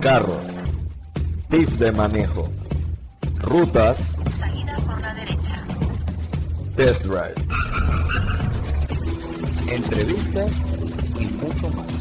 carros, tips de manejo, rutas, salida por la derecha, test drive, entrevistas y mucho más.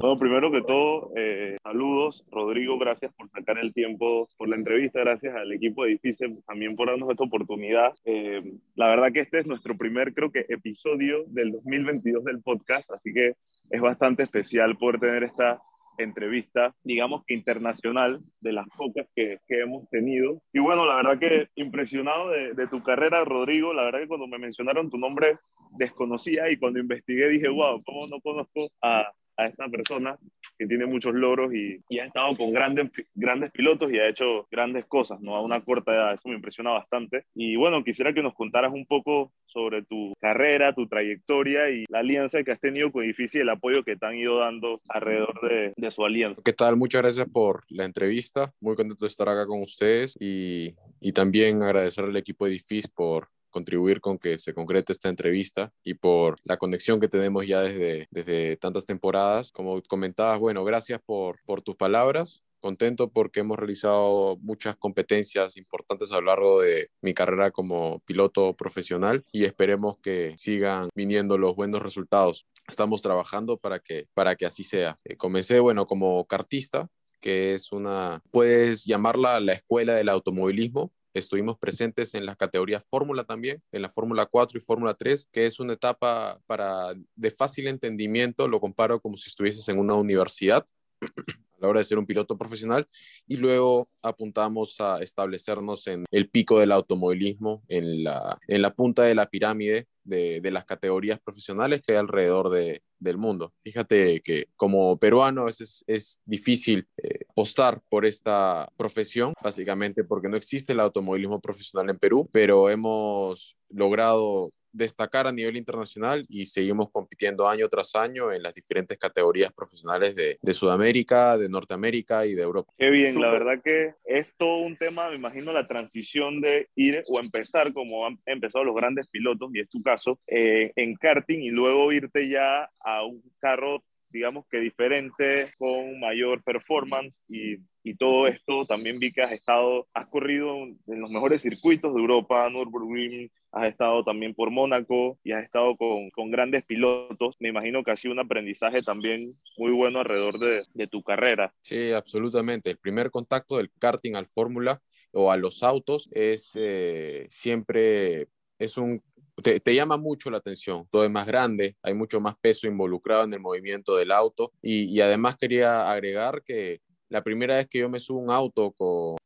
Bueno, primero que todo, eh, saludos. Rodrigo, gracias por sacar el tiempo por la entrevista. Gracias al equipo de Edifice también por darnos esta oportunidad. Eh, la verdad que este es nuestro primer, creo que, episodio del 2022 del podcast, así que es bastante especial poder tener esta entrevista, digamos que internacional, de las pocas que, que hemos tenido. Y bueno, la verdad que impresionado de, de tu carrera, Rodrigo. La verdad que cuando me mencionaron tu nombre desconocía y cuando investigué dije, wow, ¿cómo no conozco a, a esta persona que tiene muchos logros y, y, ha estado con grandes, grandes pilotos y ha hecho grandes cosas, ¿no? A una corta edad, eso me impresiona bastante. Y bueno, quisiera que nos contaras un poco sobre tu carrera, tu trayectoria y la alianza que has tenido con Edifici y el apoyo que te han ido dando alrededor de, de su alianza. ¿Qué tal? Muchas gracias por la entrevista. Muy contento de estar acá con ustedes y, y también agradecer al equipo de Edifici por contribuir con que se concrete esta entrevista y por la conexión que tenemos ya desde, desde tantas temporadas. Como comentabas, bueno, gracias por, por tus palabras. Contento porque hemos realizado muchas competencias importantes a lo largo de mi carrera como piloto profesional y esperemos que sigan viniendo los buenos resultados. Estamos trabajando para que, para que así sea. Eh, comencé, bueno, como cartista, que es una, puedes llamarla la escuela del automovilismo, estuvimos presentes en las categorías Fórmula también, en la Fórmula 4 y Fórmula 3, que es una etapa para de fácil entendimiento, lo comparo como si estuvieses en una universidad a la hora de ser un piloto profesional y luego apuntamos a establecernos en el pico del automovilismo, en la, en la punta de la pirámide de, de las categorías profesionales que hay alrededor de, del mundo. Fíjate que como peruano es difícil eh, apostar por esta profesión, básicamente porque no existe el automovilismo profesional en Perú, pero hemos logrado destacar a nivel internacional y seguimos compitiendo año tras año en las diferentes categorías profesionales de, de Sudamérica, de Norteamérica y de Europa. Qué bien, la verdad que es todo un tema, me imagino, la transición de ir o empezar como han empezado los grandes pilotos, y es tu caso, eh, en karting y luego irte ya a un carro digamos que diferente, con mayor performance y, y, todo esto también vi que has estado, has corrido en los mejores circuitos de Europa, Nürburgring, has estado también por Mónaco y has estado con, con, grandes pilotos. Me imagino que ha sido un aprendizaje también muy bueno alrededor de, de tu carrera. Sí, absolutamente. El primer contacto del karting al Fórmula o a los autos es eh, siempre es un te, llama mucho la atención. Todo es más grande, hay mucho más peso involucrado en el movimiento del auto. Y, y además quería agregar que la primera vez que yo me subo un auto con,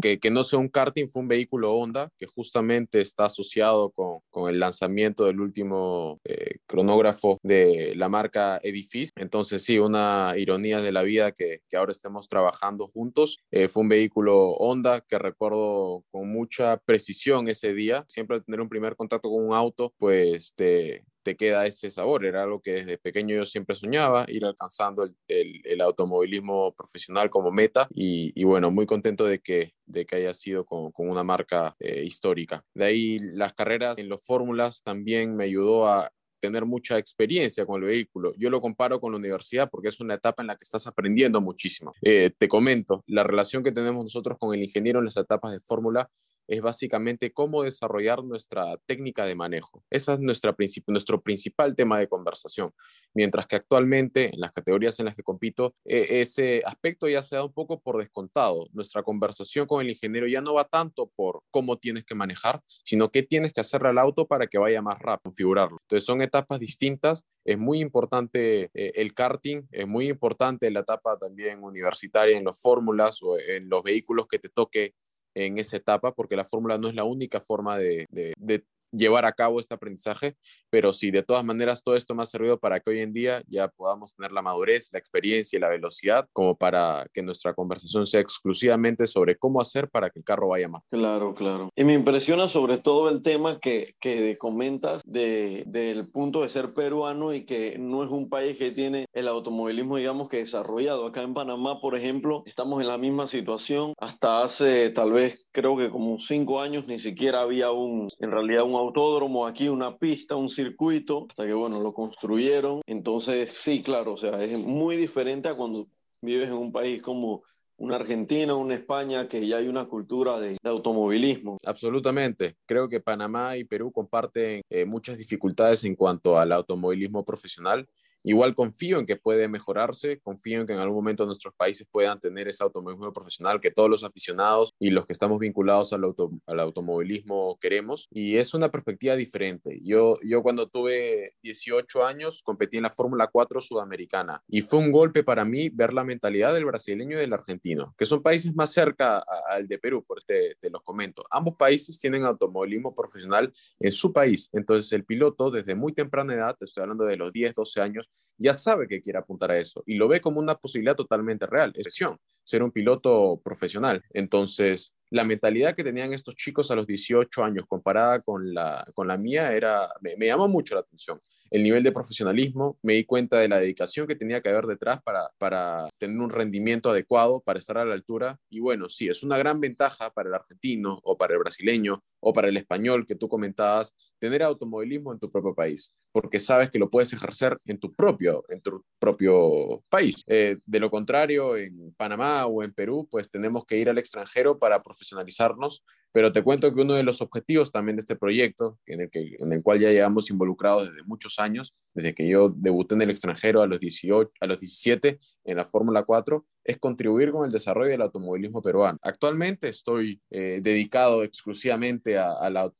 que, no sea un karting, fue un vehículo Honda que justamente está asociado con, el lanzamiento del último eh, cronógrafo de la marca Edifice. Entonces, sí, una ironía de la vida que, que ahora estemos trabajando juntos. Eh, fue un vehículo Honda que recuerdo con mucha precisión ese día. Siempre al tener un primer contacto con un auto, pues te, te queda ese sabor. Era algo que desde pequeño yo siempre soñaba, ir alcanzando el, automovilismo profesional como meta y, bueno, muy contento de que, de que haya sido con, con una marca eh, histórica. De ahí las carreras en los fórmulas también me ayudó a tener mucha experiencia con el vehículo. Yo lo comparo con la universidad porque es una etapa en la que estás aprendiendo muchísimo. Eh, te comento, la relación que tenemos nosotros con el ingeniero en las etapas de fórmula es básicamente cómo desarrollar nuestra técnica de manejo. Ese es nuestra nuestro principal tema de conversación. Mientras que actualmente en las categorías en las que compito, eh, ese aspecto ya se da un poco por descontado. Nuestra conversación con el ingeniero ya no va tanto por cómo tienes que manejar, sino qué tienes que hacerle al auto para que vaya más rápido, configurarlo. Entonces son etapas distintas. Es muy importante eh, el karting, es muy importante la etapa también universitaria en las fórmulas o en los vehículos que te toque en esa etapa, porque la fórmula no es la única forma de, de, llevar a cabo este aprendizaje, pero sí, de todas maneras, todo esto me ha servido para que hoy en día ya podamos tener la madurez, la experiencia y la velocidad como para que nuestra conversación sea exclusivamente sobre cómo hacer para que el carro vaya más. Claro, claro. Y me impresiona sobre todo el tema que, que comentas de, del punto de ser peruano y que no es un país que tiene el automovilismo, digamos, que desarrollado. Acá en Panamá, por ejemplo, estamos en la misma situación. Hasta hace tal vez, creo que como cinco años, ni siquiera había un, en realidad, un autódromo aquí, una pista, un circuito, hasta que, bueno, lo construyeron. Entonces, sí, claro, o sea, es muy diferente a cuando vives en un país como una Argentina, una España, que ya hay una cultura de, automovilismo. Absolutamente. Creo que Panamá y Perú comparten eh, muchas dificultades en cuanto al automovilismo profesional Igual confío en que puede mejorarse, confío en que en algún momento nuestros países puedan tener ese automovilismo profesional que todos los aficionados y los que estamos vinculados al, al automovilismo queremos. Y es una perspectiva diferente. Yo, yo cuando tuve 18 años competí en la Fórmula 4 sudamericana y fue un golpe para mí ver la mentalidad del brasileño y del argentino, que son países más cerca al de Perú, por este te los comento. Ambos países tienen automovilismo profesional en su país. Entonces el piloto desde muy temprana edad, estoy hablando de los 10, 12 años, ya sabe que quiere apuntar a eso y lo ve como una posibilidad totalmente real, es ser un piloto profesional. Entonces, la mentalidad que tenían estos chicos a los 18 años comparada con la, con la mía era, me, me llamó mucho la atención el nivel de profesionalismo, me di cuenta de la dedicación que tenía que haber detrás para, para tener un rendimiento adecuado, para estar a la altura. Y bueno, sí, es una gran ventaja para el argentino o para el brasileño o para el español que tú comentabas, tener automovilismo en tu propio país, porque sabes que lo puedes ejercer en tu propio, en tu propio país. Eh, de lo contrario, en Panamá o en Perú, pues tenemos que ir al extranjero para profesionalizarnos, pero te cuento que uno de los objetivos también de este proyecto, en el, que, en el cual ya llevamos involucrados desde muchos años, desde que yo debuté en el extranjero a los, 18, a los 17 en la Fórmula 4, es contribuir con el desarrollo del automovilismo peruano. Actualmente estoy eh, dedicado exclusivamente a, a,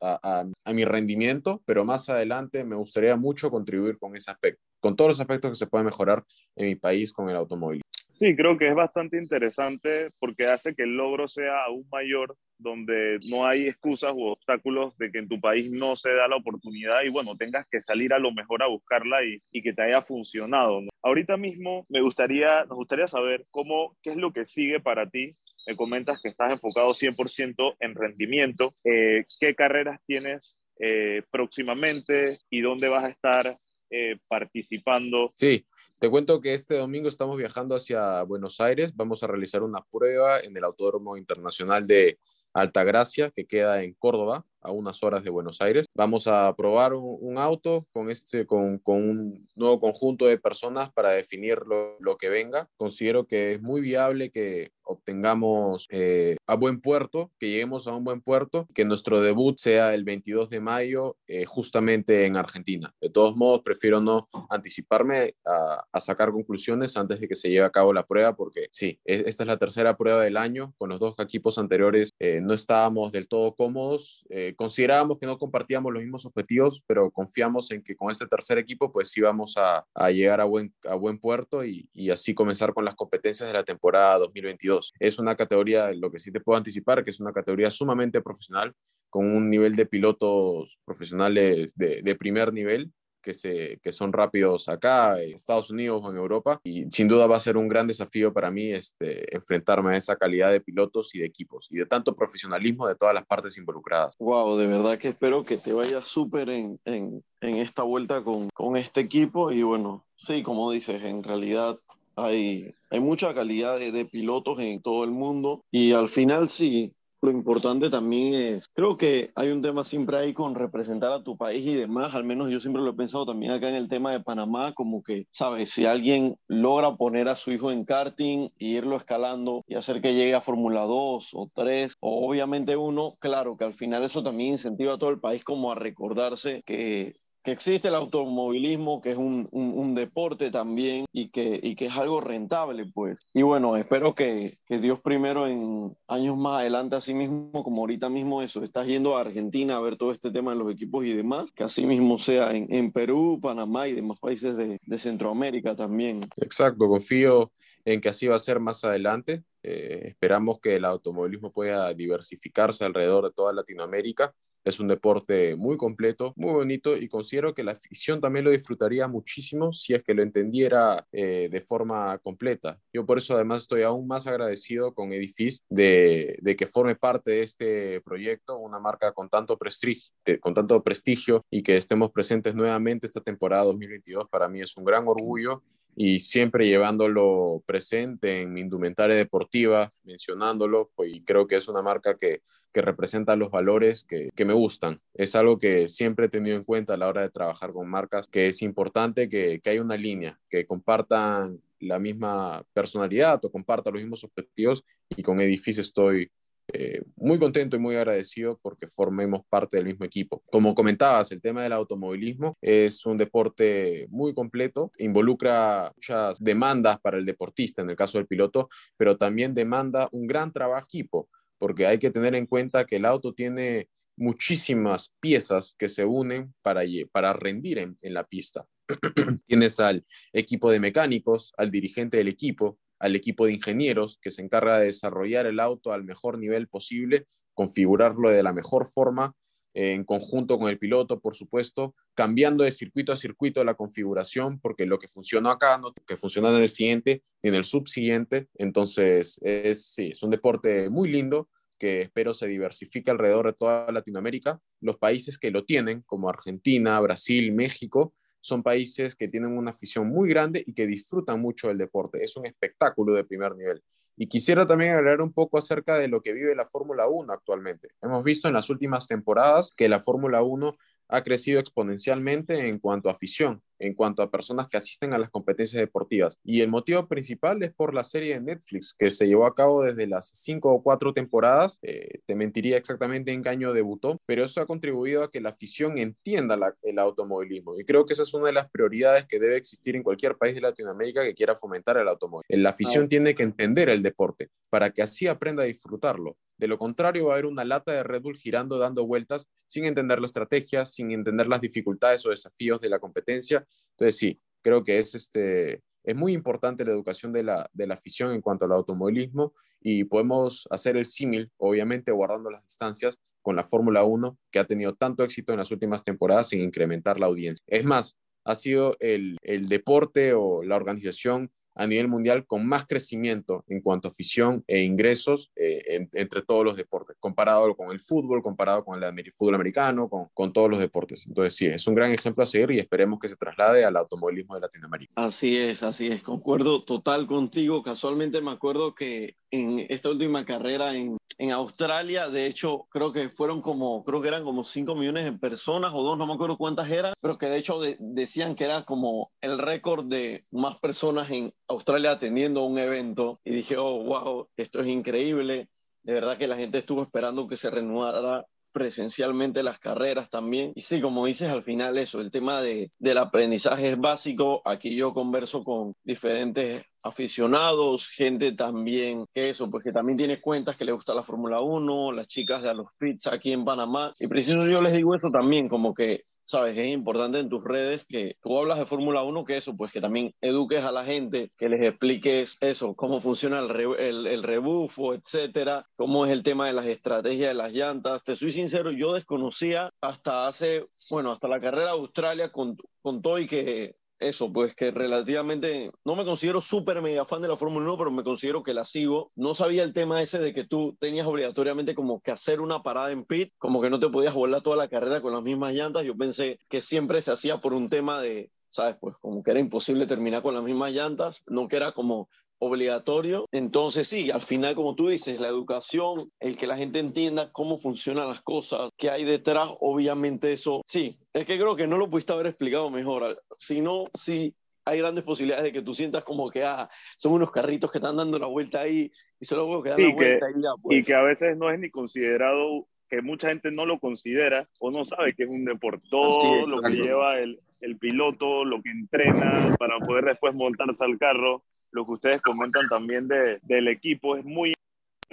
a, mi rendimiento, pero más adelante me gustaría mucho contribuir con ese aspecto, con todos los aspectos que se pueden mejorar en mi país con el automovilismo. Sí, creo que es bastante interesante porque hace que el logro sea aún mayor, donde no hay excusas u obstáculos de que en tu país no se da la oportunidad y bueno, tengas que salir a lo mejor a buscarla y, que te haya funcionado. Ahorita mismo me gustaría, nos gustaría saber cómo, qué es lo que sigue para ti. Me comentas que estás enfocado 100% en rendimiento. Eh, ¿Qué carreras tienes eh, próximamente y dónde vas a estar eh, participando. Sí, te cuento que este domingo estamos viajando hacia Buenos Aires. Vamos a realizar una prueba en el Autódromo Internacional de Altagracia, que queda en Córdoba a unas horas de Buenos Aires. Vamos a probar un, auto con, este, con, con, un nuevo conjunto de personas para definir lo, lo, que venga. Considero que es muy viable que obtengamos eh, a buen puerto, que lleguemos a un buen puerto, que nuestro debut sea el 22 de mayo eh, justamente en Argentina. De todos modos, prefiero no anticiparme a, a, sacar conclusiones antes de que se lleve a cabo la prueba, porque sí, esta es la tercera prueba del año. Con los dos equipos anteriores eh, no estábamos del todo cómodos. Eh, considerábamos que no compartíamos los mismos objetivos, pero confiamos en que con este tercer equipo pues íbamos a, a llegar a buen, a buen puerto y, y, así comenzar con las competencias de la temporada 2022. Es una categoría, lo que sí te puedo anticipar, que es una categoría sumamente profesional, con un nivel de pilotos profesionales de, de primer nivel que, se, que son rápidos acá, en Estados Unidos o en Europa. Y sin duda va a ser un gran desafío para mí este, enfrentarme a esa calidad de pilotos y de equipos y de tanto profesionalismo de todas las partes involucradas. Wow, de verdad que espero que te vaya súper en, en, en, esta vuelta con, con este equipo. Y bueno, sí, como dices, en realidad hay, hay mucha calidad de, de, pilotos en todo el mundo y al final sí, lo importante también es, creo que hay un tema siempre ahí con representar a tu país y demás, al menos yo siempre lo he pensado también acá en el tema de Panamá, como que, ¿sabes? Si alguien logra poner a su hijo en karting e irlo escalando y hacer que llegue a Fórmula 2 o 3, o obviamente uno, claro que al final eso también incentiva a todo el país como a recordarse que que existe el automovilismo, que es un, un, deporte también y que, y que es algo rentable, pues. Y bueno, espero que, que, Dios primero en años más adelante, así mismo, como ahorita mismo eso, estás yendo a Argentina a ver todo este tema de los equipos y demás, que así mismo sea en, en Perú, Panamá y demás países de, de, Centroamérica también. Exacto, confío en que así va a ser más adelante. Eh, esperamos que el automovilismo pueda diversificarse alrededor de toda Latinoamérica es un deporte muy completo, muy bonito y considero que la afición también lo disfrutaría muchísimo si es que lo entendiera eh, de forma completa. Yo por eso además estoy aún más agradecido con Edifice de, que forme parte de este proyecto, una marca con tanto, prestigio, con tanto prestigio y que estemos presentes nuevamente esta temporada 2022 para mí es un gran orgullo y siempre llevándolo presente en mi indumentaria deportiva, mencionándolo, pues y creo que es una marca que, que representa los valores que, que, me gustan. Es algo que siempre he tenido en cuenta a la hora de trabajar con marcas, que es importante que, que haya una línea, que compartan la misma personalidad o compartan los mismos objetivos y con Edifice estoy eh, muy contento y muy agradecido porque formemos parte del mismo equipo. Como comentabas, el tema del automovilismo es un deporte muy completo, involucra muchas demandas para el deportista, en el caso del piloto, pero también demanda un gran trabajo equipo, porque hay que tener en cuenta que el auto tiene muchísimas piezas que se unen para, para rendir en, en la pista. Tienes al equipo de mecánicos, al dirigente del equipo, al equipo de ingenieros que se encarga de desarrollar el auto al mejor nivel posible, configurarlo de la mejor forma eh, en conjunto con el piloto, por supuesto, cambiando de circuito a circuito la configuración, porque lo que funcionó acá no que funciona en el siguiente en el subsiguiente. Entonces, es, sí, es un deporte muy lindo que espero se diversifique alrededor de toda Latinoamérica. Los países que lo tienen, como Argentina, Brasil, México, son países que tienen una afición muy grande y que disfrutan mucho del deporte. Es un espectáculo de primer nivel. Y quisiera también hablar un poco acerca de lo que vive la Fórmula 1 actualmente. Hemos visto en las últimas temporadas que la Fórmula 1 ha crecido exponencialmente en cuanto a afición, en cuanto a personas que asisten a las competencias deportivas. Y el motivo principal es por la serie de Netflix que se llevó a cabo desde las cinco o cuatro temporadas. Eh, te mentiría exactamente en qué año debutó, pero eso ha contribuido a que la afición entienda el automovilismo. Y creo que esa es una de las prioridades que debe existir en cualquier país de Latinoamérica que quiera fomentar el automóvil. La afición tiene que entender el deporte para que así aprenda a disfrutarlo. De lo contrario, va a haber una lata de Red Bull girando, dando vueltas, sin entender la estrategia, sin entender las dificultades o desafíos de la competencia. Entonces, sí, creo que es, este, es muy importante la educación de la, de la afición en cuanto al automovilismo y podemos hacer el símil, obviamente guardando las distancias, con la Fórmula 1, que ha tenido tanto éxito en las últimas temporadas sin incrementar la audiencia. Es más, ha sido el, el deporte o la organización a nivel mundial con más crecimiento en cuanto a afición e ingresos eh, entre todos los deportes, comparado con el fútbol, comparado con el fútbol americano, con, con, todos los deportes. Entonces, sí, es un gran ejemplo a seguir y esperemos que se traslade al automovilismo de Latinoamérica. Así es, así es, concuerdo total contigo. Casualmente me acuerdo que en esta última carrera en, en Australia, de hecho, creo que fueron como, creo que eran como 5 millones de personas o dos, no me acuerdo cuántas eran, pero que de hecho decían que era como el récord de más personas en Australia atendiendo un evento. Y dije, oh, wow, esto es increíble. De verdad que la gente estuvo esperando que se reanudara presencialmente las carreras también. Y sí, como dices al final eso, el tema de, del aprendizaje es básico. Aquí yo converso con diferentes aficionados, gente también eso, pues que también tiene cuentas que le gusta la Fórmula 1, las chicas de los pits aquí en Panamá. Y preciso yo les digo eso también, como que sabes, es importante en tus redes que tú hablas de Fórmula 1, que eso, pues que también eduques a la gente, que les expliques eso, cómo funciona el, rebufo, etcétera, cómo es el tema de las estrategias de las llantas. Te soy sincero, yo desconocía hasta hace, bueno, hasta la carrera de Australia con, con todo y que eso, pues que relativamente no me considero súper mega fan de la Fórmula 1, pero me considero que la sigo. No sabía el tema ese de que tú tenías obligatoriamente como que hacer una parada en pit, como que no te podías volar toda la carrera con las mismas llantas. Yo pensé que siempre se hacía por un tema de, ¿sabes? Pues como que era imposible terminar con las mismas llantas, no que era como obligatorio. Entonces sí, al final, como tú dices, la educación, el que la gente entienda cómo funcionan las cosas, qué hay detrás, obviamente eso, sí, es que creo que no lo pudiste haber explicado mejor. Si no, sí, hay grandes posibilidades de que tú sientas como que ah, son unos carritos que están dando la vuelta ahí y solo veo que dan la vuelta y ya, pues. Y que a veces no es ni considerado, que mucha gente no lo considera o no sabe que es un deporte. Todo lo que lleva el, el piloto, lo que entrena para poder después montarse al carro, lo que ustedes comentan también de, del equipo es muy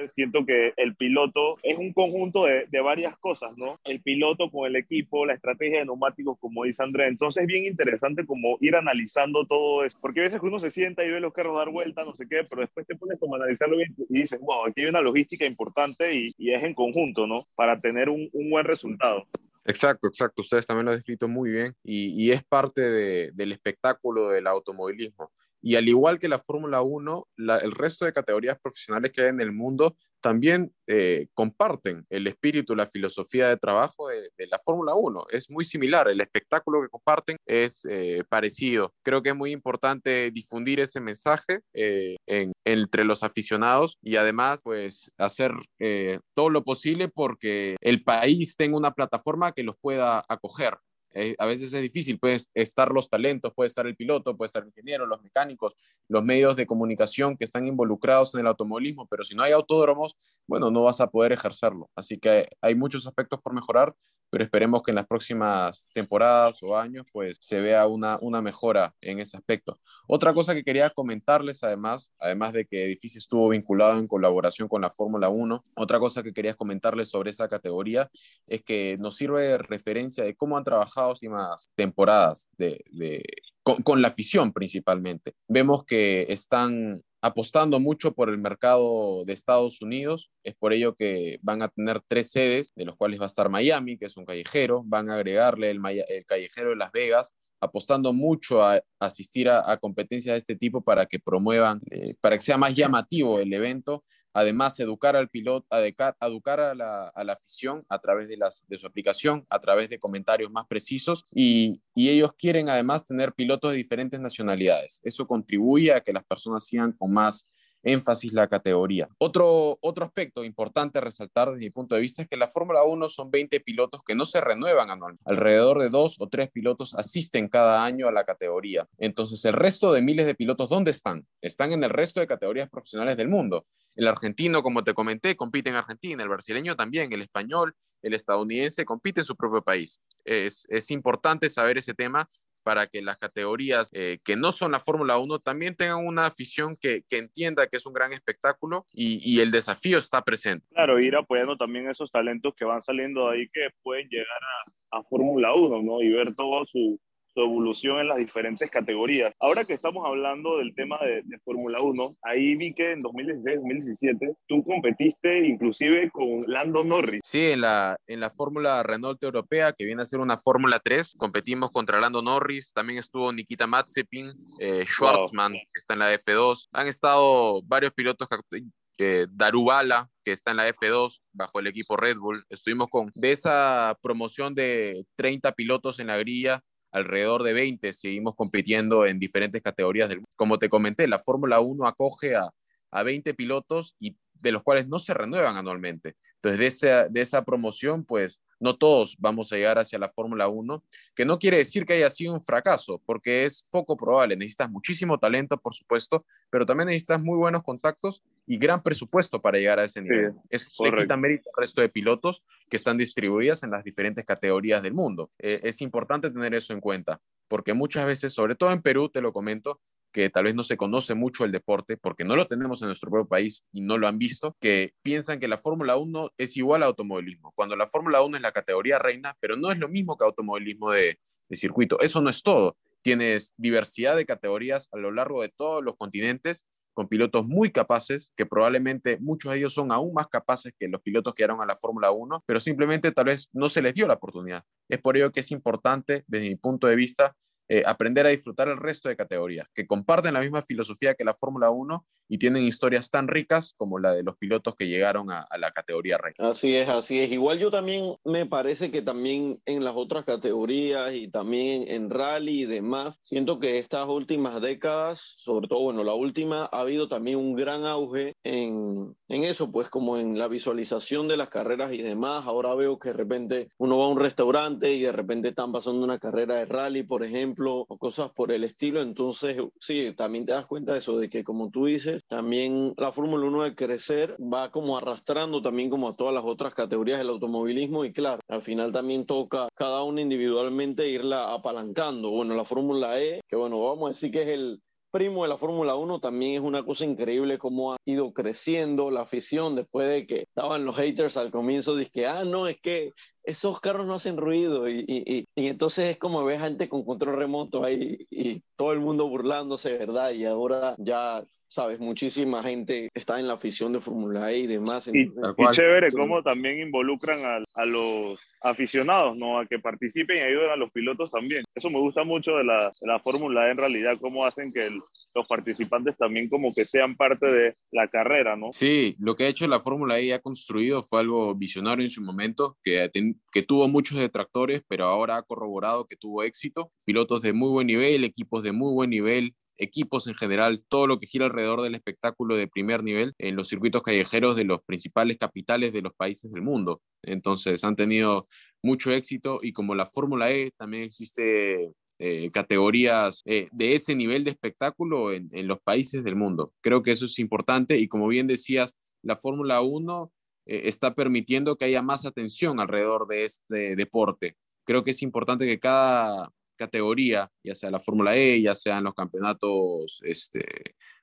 siento que el piloto es un conjunto de, de, varias cosas, ¿no? El piloto con el equipo, la estrategia de neumáticos, como dice Andrés. Entonces es bien interesante como ir analizando todo eso, porque a veces uno se sienta y ve los carros dar vuelta, no sé qué, pero después te pones como a analizarlo bien y dices, wow, aquí hay una logística importante y, y es en conjunto, ¿no? Para tener un, un buen resultado. Exacto, exacto. Ustedes también lo han descrito muy bien y, y es parte de, del espectáculo del automovilismo. Y al igual que la Fórmula 1, el resto de categorías profesionales que hay en el mundo también eh, comparten el espíritu, la filosofía de trabajo de, la Fórmula 1. Es muy similar, el espectáculo que comparten es eh, parecido. Creo que es muy importante difundir ese mensaje eh, entre los aficionados y además pues hacer todo lo posible porque el país tenga una plataforma que los pueda acoger. Eh, a veces es difícil, pueden estar los talentos, puede estar el piloto, puede estar el ingeniero, los mecánicos, los medios de comunicación que están involucrados en el automovilismo, pero si no hay autódromos, bueno, no vas a poder ejercerlo. Así que hay muchos aspectos por mejorar, pero esperemos que en las próximas temporadas o años pues se vea una, una mejora en ese aspecto. Otra cosa que quería comentarles además, además de que Edificio estuvo vinculado en colaboración con la Fórmula 1, otra cosa que quería comentarles sobre esa categoría es que nos sirve de referencia de cómo han trabajado últimas temporadas de, con, con la afición principalmente. Vemos que están apostando mucho por el mercado de Estados Unidos. Es por ello que van a tener tres sedes, de los cuales va a estar Miami, que es un callejero. Van a agregarle el, callejero de Las Vegas, apostando mucho a asistir a, competencias de este tipo para que promuevan, eh, para que sea más llamativo el evento. Además, educar al piloto, educar, a, la, afición a través de, las, de su aplicación, a través de comentarios más precisos y, y ellos quieren además tener pilotos de diferentes nacionalidades. Eso contribuye a que las personas sigan con más énfasis la categoría. Otro, otro aspecto importante a resaltar desde mi punto de vista es que la Fórmula 1 son 20 pilotos que no se renuevan anualmente. Alrededor de dos o tres pilotos asisten cada año a la categoría. Entonces, el resto de miles de pilotos, ¿dónde están? Están en el resto de categorías profesionales del mundo. El argentino, como te comenté, compite en Argentina, el brasileño también, el español, el estadounidense compite en su propio país. Es, es importante saber ese tema para que las categorías eh, que no son la Fórmula 1 también tengan una afición que, que, entienda que es un gran espectáculo y, y, el desafío está presente. Claro, ir apoyando también esos talentos que van saliendo de ahí que pueden llegar a, a Fórmula 1, ¿no? Y ver todo su, evolución en las diferentes categorías. Ahora que estamos hablando del tema de, Fórmula 1, ahí vi que en 2016-2017 tú competiste inclusive con Lando Norris. Sí, en la, en la Fórmula Renault Europea, que viene a ser una Fórmula 3, competimos contra Lando Norris, también estuvo Nikita Mazepin, eh, Schwartzman, que está en la F2, han estado varios pilotos que Darubala, que está en la F2 bajo el equipo Red Bull. Estuvimos con de esa promoción de 30 pilotos en la grilla, alrededor de 20, seguimos compitiendo en diferentes categorías del Como te comenté, la Fórmula 1 acoge a, a 20 pilotos y de los cuales no se renuevan anualmente. Entonces, de esa, de esa promoción, pues no todos vamos a llegar hacia la Fórmula 1, que no quiere decir que haya sido un fracaso, porque es poco probable. Necesitas muchísimo talento, por supuesto, pero también necesitas muy buenos contactos y gran presupuesto para llegar a ese nivel. es le quita mérito al resto de pilotos que están distribuidas en las diferentes categorías del mundo. Eh, es importante tener eso en cuenta, porque muchas veces, sobre todo en Perú, te lo comento, que tal vez no se conoce mucho el deporte porque no lo tenemos en nuestro propio país y no lo han visto, que piensan que la Fórmula 1 es igual a automovilismo, cuando la Fórmula 1 es la categoría reina, pero no es lo mismo que automovilismo de, circuito. Eso no es todo. Tienes diversidad de categorías a lo largo de todos los continentes con pilotos muy capaces, que probablemente muchos de ellos son aún más capaces que los pilotos que llegaron a la Fórmula 1, pero simplemente tal vez no se les dio la oportunidad. Es por ello que es importante, desde mi punto de vista, eh, aprender a disfrutar el resto de categorías, que comparten la misma filosofía que la Fórmula 1 y tienen historias tan ricas como la de los pilotos que llegaron a, la categoría rey. Así es, así es. Igual yo también me parece que también en las otras categorías y también en rally y demás, siento que estas últimas décadas, sobre todo, bueno, la última, ha habido también un gran auge en, eso, pues como en la visualización de las carreras y demás. Ahora veo que de repente uno va a un restaurante y de repente están pasando una carrera de rally, por ejemplo, o cosas por el estilo. Entonces, sí, también te das cuenta de eso, de que como tú dices, también la Fórmula 1 de crecer va como arrastrando también como a todas las otras categorías del automovilismo y claro, al final también toca cada una individualmente irla apalancando. Bueno, la Fórmula E, que bueno, vamos a decir que es el primo de la Fórmula 1 también es una cosa increíble cómo ha ido creciendo la afición después de que estaban los haters al comienzo, que, ah, no, es que esos carros no hacen ruido y, y, y, entonces es como ver gente con control remoto ahí y todo el mundo burlándose, ¿verdad? Y ahora ya sabes, muchísima gente está en la afición de Fórmula E y demás. Y, entonces- y chévere cómo también involucran a, a los aficionados, ¿no? A que participen y ayuden a los pilotos también. Eso me gusta mucho de la, de la Fórmula E en realidad, cómo hacen que el- los participantes también como que sean parte de la carrera, ¿no? Sí, lo que ha hecho la Fórmula E y ha construido fue algo visionario en su momento, que, ten- que tuvo muchos detractores, pero ahora ha corroborado que tuvo éxito. Pilotos de muy buen nivel, equipos de muy buen nivel, equipos en general, todo lo que gira alrededor del espectáculo de primer nivel en los circuitos callejeros de los principales capitales de los países del mundo. Entonces han tenido mucho éxito y como la Fórmula E también existe eh, categorías eh, de ese nivel de espectáculo en, los países del mundo. Creo que eso es importante y como bien decías, la Fórmula 1 eh, está permitiendo que haya más atención alrededor de este deporte. Creo que es importante que cada categoría, ya sea la Fórmula E, ya sean los campeonatos este,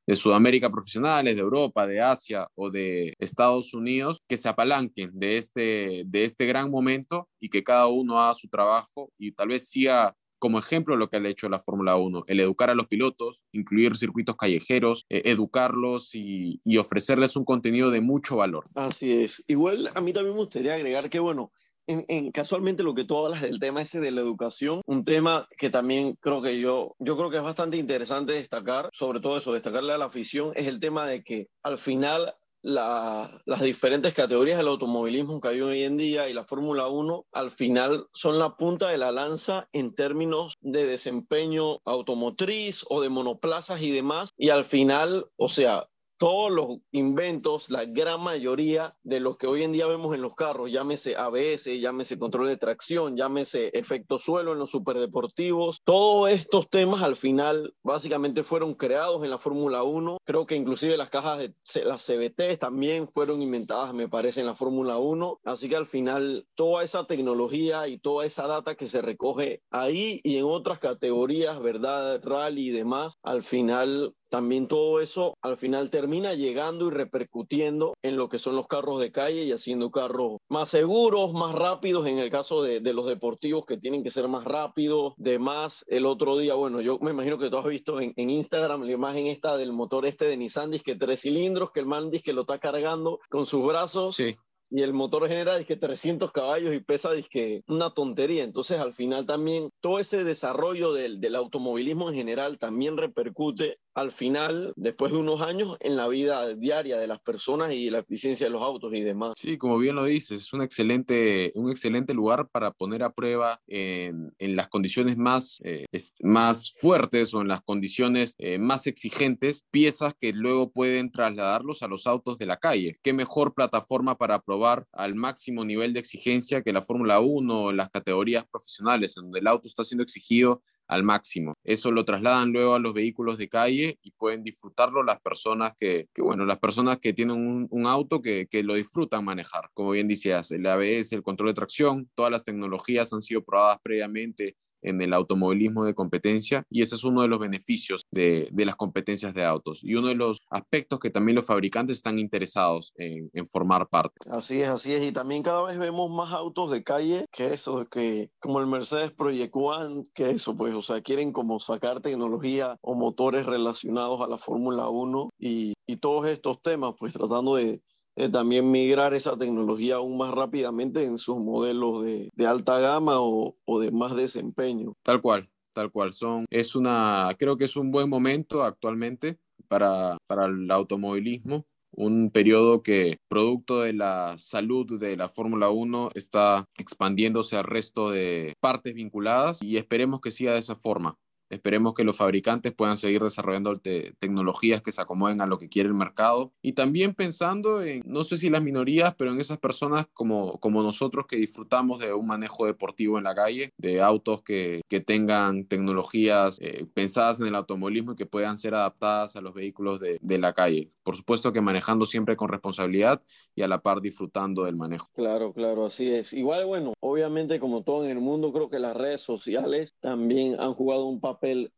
de Sudamérica profesionales, de Europa, de Asia o de Estados Unidos, que se apalanquen de este, de este gran momento y que cada uno haga su trabajo y tal vez siga como ejemplo lo que ha hecho la Fórmula 1, el educar a los pilotos, incluir circuitos callejeros, eh, educarlos y, y ofrecerles un contenido de mucho valor. Así es. Igual a mí también me gustaría agregar que, bueno, en, en casualmente lo que tú hablas del tema ese de la educación, un tema que también creo que yo, yo creo que es bastante interesante destacar, sobre todo eso, destacarle a la afición, es el tema de que al final la- las diferentes categorías del automovilismo que hay hoy en día y la Fórmula 1 al final son la punta de la lanza en términos de desempeño automotriz o de monoplazas y demás. Y al final, o sea, todos los inventos, la gran mayoría de los que hoy en día vemos en los carros, llámese ABS, llámese control de tracción, llámese efecto suelo en los superdeportivos, todos estos temas al final básicamente fueron creados en la Fórmula 1. Creo que inclusive las cajas de las CBT también fueron inventadas, me parece, en la Fórmula 1. Así que al final toda esa tecnología y toda esa data que se recoge ahí y en otras categorías, ¿verdad? Rally y demás, al final también todo eso al final termina llegando y repercutiendo en lo que son los carros de calle y haciendo carros más seguros, más rápidos en el caso de, de los deportivos que tienen que ser más rápidos, demás. El otro día, bueno, yo me imagino que tú has visto en, en Instagram la imagen esta del motor este de Nissan, que tres cilindros, que el man que lo está cargando con sus brazos Sí, y el motor genera que 300 caballos y pesa que una tontería. Entonces, al final también todo ese desarrollo del, del automovilismo en general también repercute al final, después de unos años, en la vida diaria de las personas y la eficiencia de los autos y demás. Sí, como bien lo dices, es un excelente, un excelente lugar para poner a prueba en, en las condiciones más, eh, más fuertes o en las condiciones eh, más exigentes, piezas que luego pueden trasladarlos a los autos de la calle. ¿Qué mejor plataforma para probar al máximo nivel de exigencia que la Fórmula 1 o las categorías profesionales, en donde el auto está siendo exigido al máximo. Eso lo trasladan luego a los vehículos de calle y pueden disfrutarlo las personas que, que, bueno, las personas que tienen un, un auto que, que, lo disfrutan manejar. Como bien decías, el ABS, el control de tracción, todas las tecnologías han sido probadas previamente en el automovilismo de competencia y ese es uno de los beneficios de, de, las competencias de autos y uno de los aspectos que también los fabricantes están interesados en, en, formar parte. Así es, así es y también cada vez vemos más autos de calle que eso, que como el Mercedes Project One, que eso pues, o sea, quieren como sacar tecnología o motores relacionados a la Fórmula 1 y, y todos estos temas pues tratando de, eh, también migrar esa tecnología aún más rápidamente en sus modelos de, de alta gama o, o, de más desempeño. Tal cual, tal cual. Son, es una, creo que es un buen momento actualmente para, para el automovilismo. Un periodo que, producto de la salud de la Fórmula 1, está expandiéndose al resto de partes vinculadas y esperemos que siga de esa forma. Esperemos que los fabricantes puedan seguir desarrollando te tecnologías que se acomoden a lo que quiere el mercado y también pensando en, no sé si las minorías, pero en esas personas como, como nosotros que disfrutamos de un manejo deportivo en la calle, de autos que, que tengan tecnologías eh, pensadas en el automovilismo y que puedan ser adaptadas a los vehículos de, de la calle. Por supuesto que manejando siempre con responsabilidad y a la par disfrutando del manejo. Claro, claro, así es. Igual, bueno, obviamente como todo en el mundo, creo que las redes sociales también han jugado un papel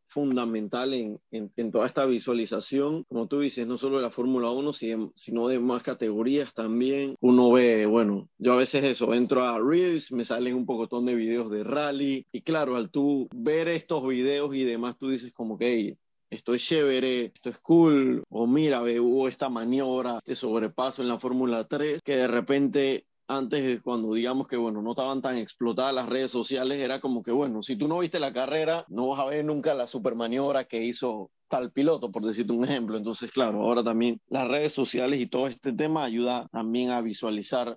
fundamental en, en, toda esta visualización, como tú dices, no solo de la Fórmula 1, sino de más categorías también. Uno ve, bueno, yo a veces eso, entro a Reels, me salen un pocotón de videos de rally, y claro, al tú ver estos videos y demás, tú dices como que, hey, esto es chévere, esto es cool, o mira, ve, hubo esta maniobra, este sobrepaso en la Fórmula 3, que de repente antes cuando digamos que bueno no estaban tan explotadas las redes sociales era como que bueno si tú no viste la carrera no vas a ver nunca la super maniobra que hizo tal piloto por decirte un ejemplo. Entonces claro ahora también las redes sociales y todo este tema ayuda también a visualizar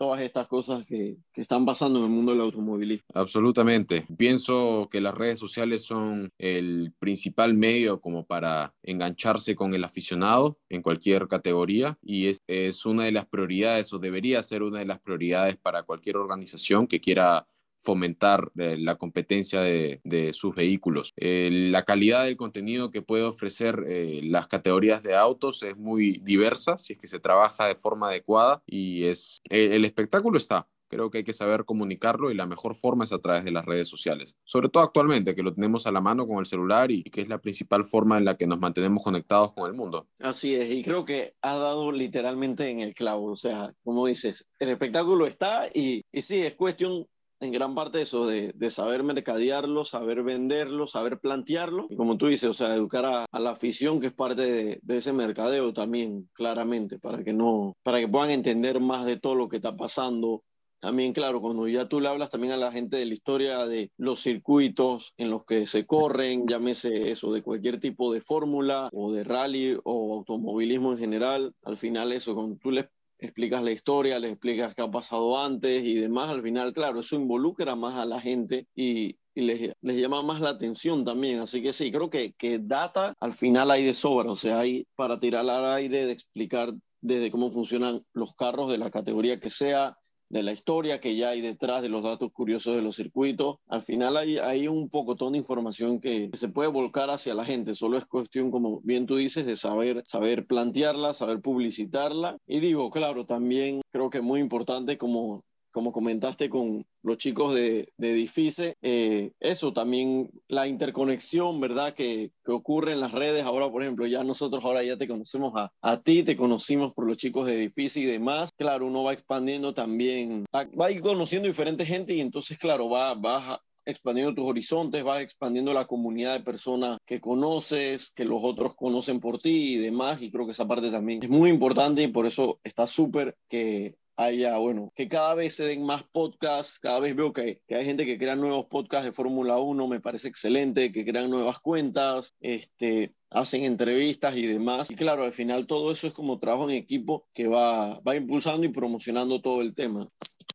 todas estas cosas que, que, están pasando en el mundo del automovilismo. Absolutamente. Pienso que las redes sociales son el principal medio como para engancharse con el aficionado en cualquier categoría y es, es una de las prioridades o debería ser una de las prioridades para cualquier organización que quiera fomentar eh, la competencia de, sus vehículos. Eh, la calidad del contenido que puede ofrecer eh, las categorías de autos es muy diversa si es que se trabaja de forma adecuada y es el espectáculo está. Creo que hay que saber comunicarlo y la mejor forma es a través de las redes sociales. Sobre todo actualmente, que lo tenemos a la mano con el celular y que es la principal forma en la que nos mantenemos conectados con el mundo. Así es, y creo que ha dado literalmente en el clavo. O sea, como dices, el espectáculo está y, y sí, es cuestión en gran parte eso, de, de, saber mercadearlo, saber venderlo, saber plantearlo. Y como tú dices, o sea, educar a, la afición que es parte de, de, ese mercadeo también, claramente, para que, no, para que puedan entender más de todo lo que está pasando. También, claro, cuando ya tú le hablas también a la gente de la historia de los circuitos en los que se corren, llámese eso, de cualquier tipo de fórmula o de rally o automovilismo en general, al final eso, cuando tú les explicas la historia, les explicas qué ha pasado antes y demás, al final, claro, eso involucra más a la gente y, les, les, llama más la atención también. Así que sí, creo que, que data al final hay de sobra, o sea, hay para tirar al aire de explicar desde cómo funcionan los carros de la categoría que sea, de la historia que ya hay detrás de los datos curiosos de los circuitos. Al final hay, hay un pocotón de información que se puede volcar hacia la gente, solo es cuestión, como bien tú dices, de saber, saber plantearla, saber publicitarla. Y digo, claro, también creo que es muy importante como como comentaste con los chicos de, de Edifice, eh, eso también, la interconexión, ¿verdad? Que, que, ocurre en las redes. Ahora, por ejemplo, ya nosotros ahora ya te conocemos a, a ti, te conocimos por los chicos de Edifice y demás. Claro, uno va expandiendo también, va, va a ir conociendo diferente gente y entonces, claro, va, va expandiendo tus horizontes, vas expandiendo la comunidad de personas que conoces, que los otros conocen por ti y demás, y creo que esa parte también es muy importante y por eso está súper que haya, bueno, que cada vez se den más podcasts, cada vez veo que, que hay gente que crea nuevos podcasts de Fórmula 1, me parece excelente, que crean nuevas cuentas, este, hacen entrevistas y demás. Y claro, al final todo eso es como trabajo en equipo que va, va impulsando y promocionando todo el tema.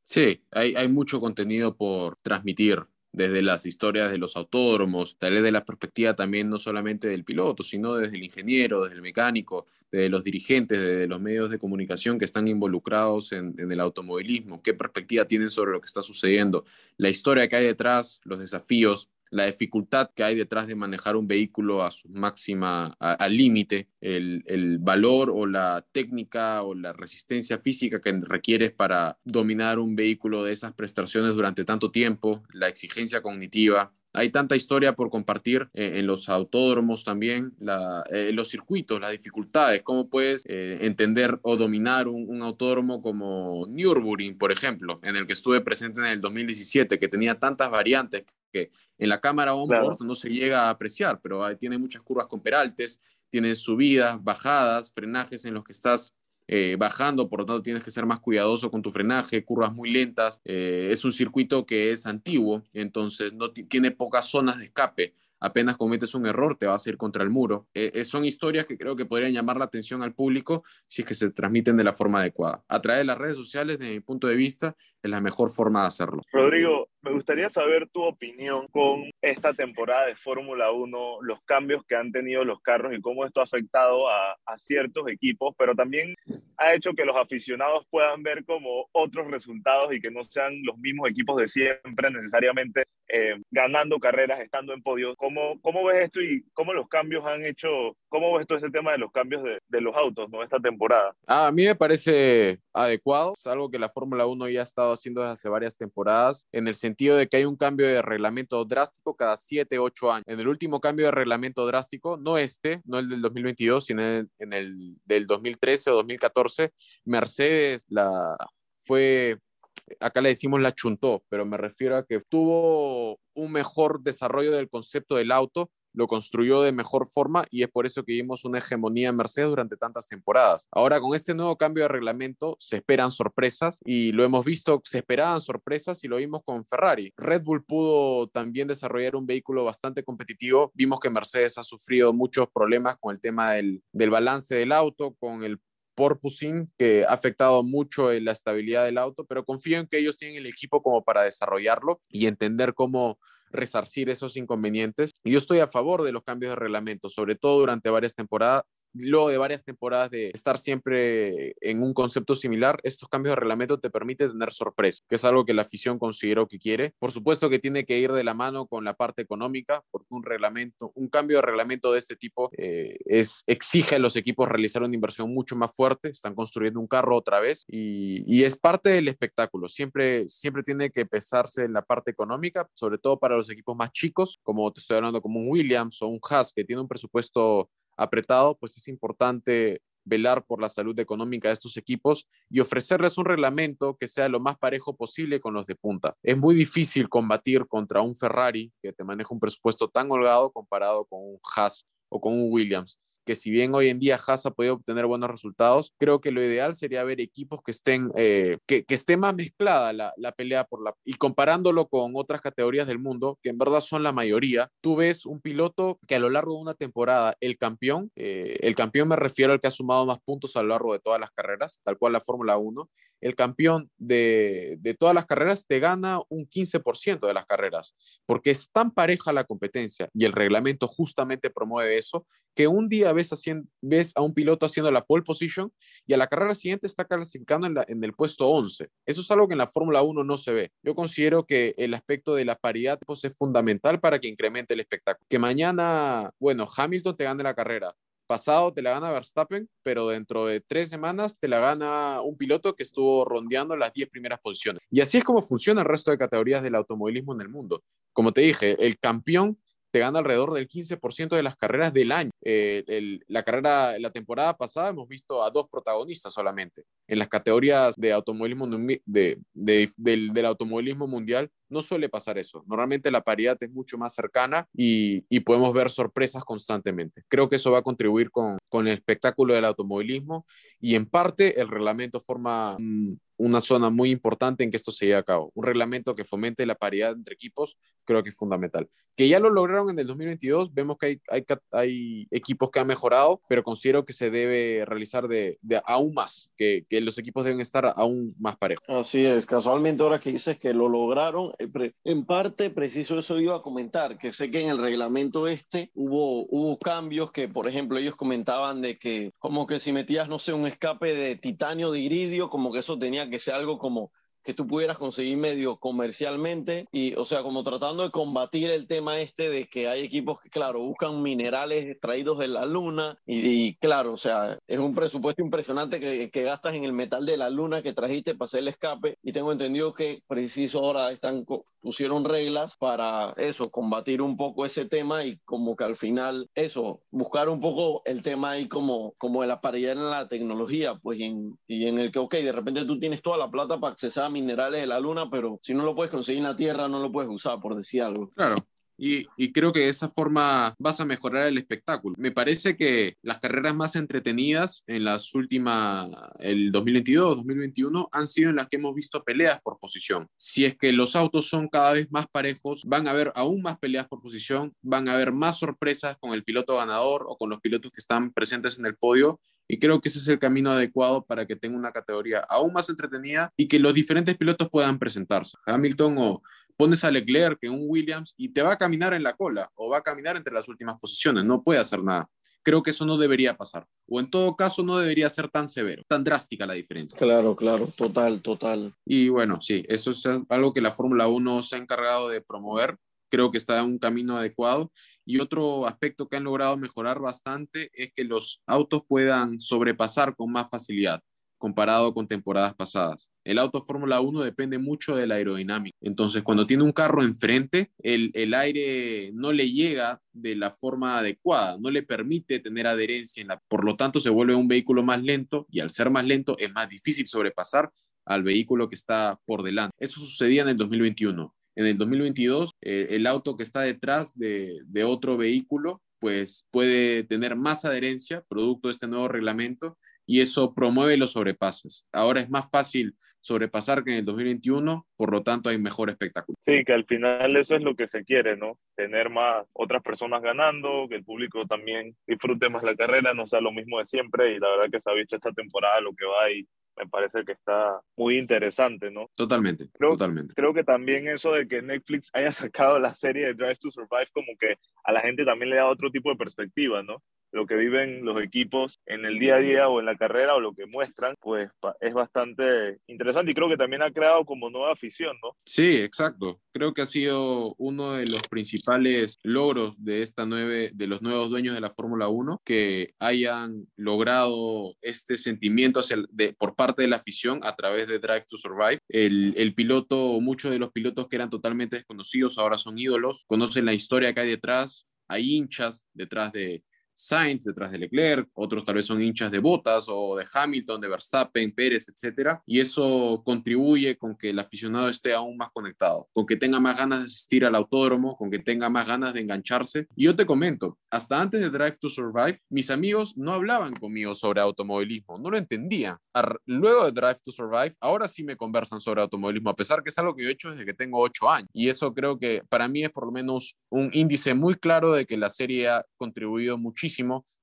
Sí, hay, hay mucho contenido por transmitir desde las historias de los autódromos, tal vez de la perspectiva también no solamente del piloto, sino desde el ingeniero, desde el mecánico, de los dirigentes, de los medios de comunicación que están involucrados en, en, el automovilismo, qué perspectiva tienen sobre lo que está sucediendo, la historia que hay detrás, los desafíos, la dificultad que hay detrás de manejar un vehículo a su máxima, al límite, el, el, valor o la técnica o la resistencia física que requieres para dominar un vehículo de esas prestaciones durante tanto tiempo, la exigencia cognitiva, hay tanta historia por compartir eh, en los autódromos también, la, eh, los circuitos, las dificultades, cómo puedes eh, entender o dominar un, un, autódromo como Nürburgring, por ejemplo, en el que estuve presente en el 2017, que tenía tantas variantes que en la cámara on-board claro. no se llega a apreciar, pero tiene muchas curvas con peraltes, tiene subidas, bajadas, frenajes en los que estás eh, bajando, por lo tanto tienes que ser más cuidadoso con tu frenaje, curvas muy lentas. Eh, es un circuito que es antiguo, entonces no tiene pocas zonas de escape. Apenas cometes un error, te vas a ir contra el muro. Eh, son historias que creo que podrían llamar la atención al público si es que se transmiten de la forma adecuada. A través de las redes sociales, desde mi punto de vista, es la mejor forma de hacerlo. Rodrigo, me gustaría saber tu opinión con esta temporada de Fórmula 1, los cambios que han tenido los carros y cómo esto ha afectado a, a, ciertos equipos, pero también ha hecho que los aficionados puedan ver como otros resultados y que no sean los mismos equipos de siempre necesariamente eh, ganando carreras, estando en podio. ¿Cómo, ¿Cómo ves esto y cómo los cambios han hecho, cómo ves todo este tema de los cambios de, de los autos ¿no? esta temporada? Ah, a mí me parece adecuado, es algo que la Fórmula 1 ya ha estado haciendo desde hace varias temporadas, en el sentido de que hay un cambio de reglamento drástico cada 7, 8 años. En el último cambio de reglamento drástico, no este, no el del 2022, sino en el, en el del 2013 o 2014, Mercedes la fue acá le decimos la chuntó, pero me refiero a que tuvo un mejor desarrollo del concepto del auto lo construyó de mejor forma y es por eso que vimos una hegemonía en Mercedes durante tantas temporadas. Ahora con este nuevo cambio de reglamento se esperan sorpresas y lo hemos visto, se esperaban sorpresas y lo vimos con Ferrari. Red Bull pudo también desarrollar un vehículo bastante competitivo. Vimos que Mercedes ha sufrido muchos problemas con el tema del, del balance del auto, con el porpoising que ha afectado mucho en la estabilidad del auto, pero confío en que ellos tienen el equipo como para desarrollarlo y entender cómo resarcir esos inconvenientes. Yo estoy a favor de los cambios de reglamento, sobre todo durante varias temporadas, luego de varias temporadas de estar siempre en un concepto similar, estos cambios de reglamento te permiten tener sorpresa, que es algo que la afición consideró que quiere. Por supuesto que tiene que ir de la mano con la parte económica, porque un reglamento, un cambio de reglamento de este tipo eh, es, exige a los equipos realizar una inversión mucho más fuerte, están construyendo un carro otra vez y, y es parte del espectáculo. Siempre, siempre tiene que pesarse en la parte económica, sobre todo para los equipos más chicos, como te estoy hablando, como un Williams o un Haas, que tiene un presupuesto apretado, pues es importante velar por la salud económica de estos equipos y ofrecerles un reglamento que sea lo más parejo posible con los de punta. Es muy difícil combatir contra un Ferrari que te maneja un presupuesto tan holgado comparado con un Haas o con un Williams que si bien hoy en día Haas ha podido obtener buenos resultados, creo que lo ideal sería ver equipos que estén, eh, que, que, esté más mezclada la, la, pelea por la... Y comparándolo con otras categorías del mundo, que en verdad son la mayoría, tú ves un piloto que a lo largo de una temporada, el campeón, eh, el campeón me refiero al que ha sumado más puntos a lo largo de todas las carreras, tal cual la Fórmula 1, el campeón de, todas las carreras te gana un 15% de las carreras, porque es tan pareja la competencia y el reglamento justamente promueve eso, que un día ves, a un piloto haciendo la pole position y a la carrera siguiente está clasificando en, la, en el puesto 11. Eso es algo que en la Fórmula 1 no se ve. Yo considero que el aspecto de la paridad pues, es fundamental para que incremente el espectáculo. Que mañana, bueno, Hamilton te gane la carrera, pasado te la gana Verstappen, pero dentro de tres semanas te la gana un piloto que estuvo rondeando las 10 primeras posiciones. Y así es como funciona el resto de categorías del automovilismo en el mundo. Como te dije, el campeón te gana alrededor del 15% de las carreras del año. Eh, el, la carrera, la temporada pasada hemos visto a dos protagonistas solamente. En las categorías de automovilismo de, de, de, del, del, automovilismo mundial no suele pasar eso. Normalmente la paridad es mucho más cercana y, y, podemos ver sorpresas constantemente. Creo que eso va a contribuir con, con el espectáculo del automovilismo y en parte el reglamento forma una zona muy importante en que esto se lleve a cabo. Un reglamento que fomente la paridad entre equipos creo que es fundamental. Que ya lo lograron en el 2022, vemos que hay, hay, hay equipos que han mejorado, pero considero que se debe realizar de, de aún más, que, que, los equipos deben estar aún más parejos. Así es, casualmente ahora que dices que lo lograron, eh, en parte preciso eso iba a comentar, que sé que en el reglamento este hubo, hubo cambios que, por ejemplo, ellos comentaban de que como que si metías, no sé, un escape de titanio de iridio, como que eso tenía que ser algo como que tú pudieras conseguir medio comercialmente y, o sea, como tratando de combatir el tema este de que hay equipos que, claro, buscan minerales extraídos de la luna y, claro, o sea, es un presupuesto impresionante que, que, gastas en el metal de la luna que trajiste para hacer el escape y tengo entendido que preciso ahora están pusieron reglas para eso, combatir un poco ese tema y como que al final eso, buscar un poco el tema ahí como, como de en la tecnología, pues y en, y en el que, ok, de repente tú tienes toda la plata para accesar a minerales de la luna, pero si no lo puedes conseguir en la Tierra, no lo puedes usar, por decir algo. Claro. Y, creo que de esa forma vas a mejorar el espectáculo. Me parece que las carreras más entretenidas en las últimas, el 2022, 2021, han sido en las que hemos visto peleas por posición. Si es que los autos son cada vez más parejos, van a haber aún más peleas por posición, van a haber más sorpresas con el piloto ganador o con los pilotos que están presentes en el podio y creo que ese es el camino adecuado para que tenga una categoría aún más entretenida y que los diferentes pilotos puedan presentarse. Hamilton o pones a Leclerc en un Williams y te va a caminar en la cola o va a caminar entre las últimas posiciones, no puede hacer nada. Creo que eso no debería pasar. O en todo caso no debería ser tan severo, tan drástica la diferencia. Claro, claro, total, total. Y bueno, sí, eso es algo que la Fórmula 1 se ha encargado de promover. Creo que está en un camino adecuado. Y otro aspecto que han logrado mejorar bastante es que los autos puedan sobrepasar con más facilidad comparado con temporadas pasadas. El auto Fórmula 1 depende mucho de la aerodinámica. Entonces, cuando tiene un carro enfrente, el, el, aire no le llega de la forma adecuada, no le permite tener adherencia, en por lo tanto se vuelve un vehículo más lento y al ser más lento es más difícil sobrepasar al vehículo que está por delante. Eso sucedía en el 2021 en el 2022 eh, el auto que está detrás de, otro vehículo pues puede tener más adherencia producto de este nuevo reglamento y eso promueve los sobrepasos. Ahora es más fácil sobrepasar que en el 2021, por lo tanto hay mejor espectáculo. Sí, que al final eso es lo que se quiere, ¿no? Tener más otras personas ganando, que el público también disfrute más la carrera, no sea lo mismo de siempre y la verdad que se ha visto esta temporada lo que va y me parece que está muy interesante, ¿no? Totalmente, creo, totalmente. Creo que también eso de que Netflix haya sacado la serie de Drive to Survive como que a la gente también le da otro tipo de perspectiva, ¿no? Lo que viven los equipos en el día a día o en la carrera o lo que muestran, pues es bastante interesante y creo que también ha creado como nueva afición, ¿no? Sí, exacto. Creo que ha sido uno de los principales logros de esta nueve, de los nuevos dueños de la Fórmula 1 que hayan logrado este sentimiento por parte de la afición a través de Drive to Survive. El, el piloto, muchos de los pilotos que eran totalmente desconocidos ahora son ídolos, conocen la historia que hay detrás, hay hinchas detrás de, Sainz detrás de Leclerc, otros tal vez son hinchas de Bottas o de Hamilton, de Verstappen, Pérez, etcétera, y eso contribuye con que el aficionado esté aún más conectado, con que tenga más ganas de asistir al autódromo, con que tenga más ganas de engancharse. Y yo te comento, hasta antes de Drive to Survive, mis amigos no hablaban conmigo sobre automovilismo, no lo entendían. Luego de Drive to Survive, ahora sí me conversan sobre automovilismo, a pesar que es algo que yo he hecho desde que tengo ocho años. Y eso creo que para mí es por lo menos un índice muy claro de que la serie ha contribuido muchísimo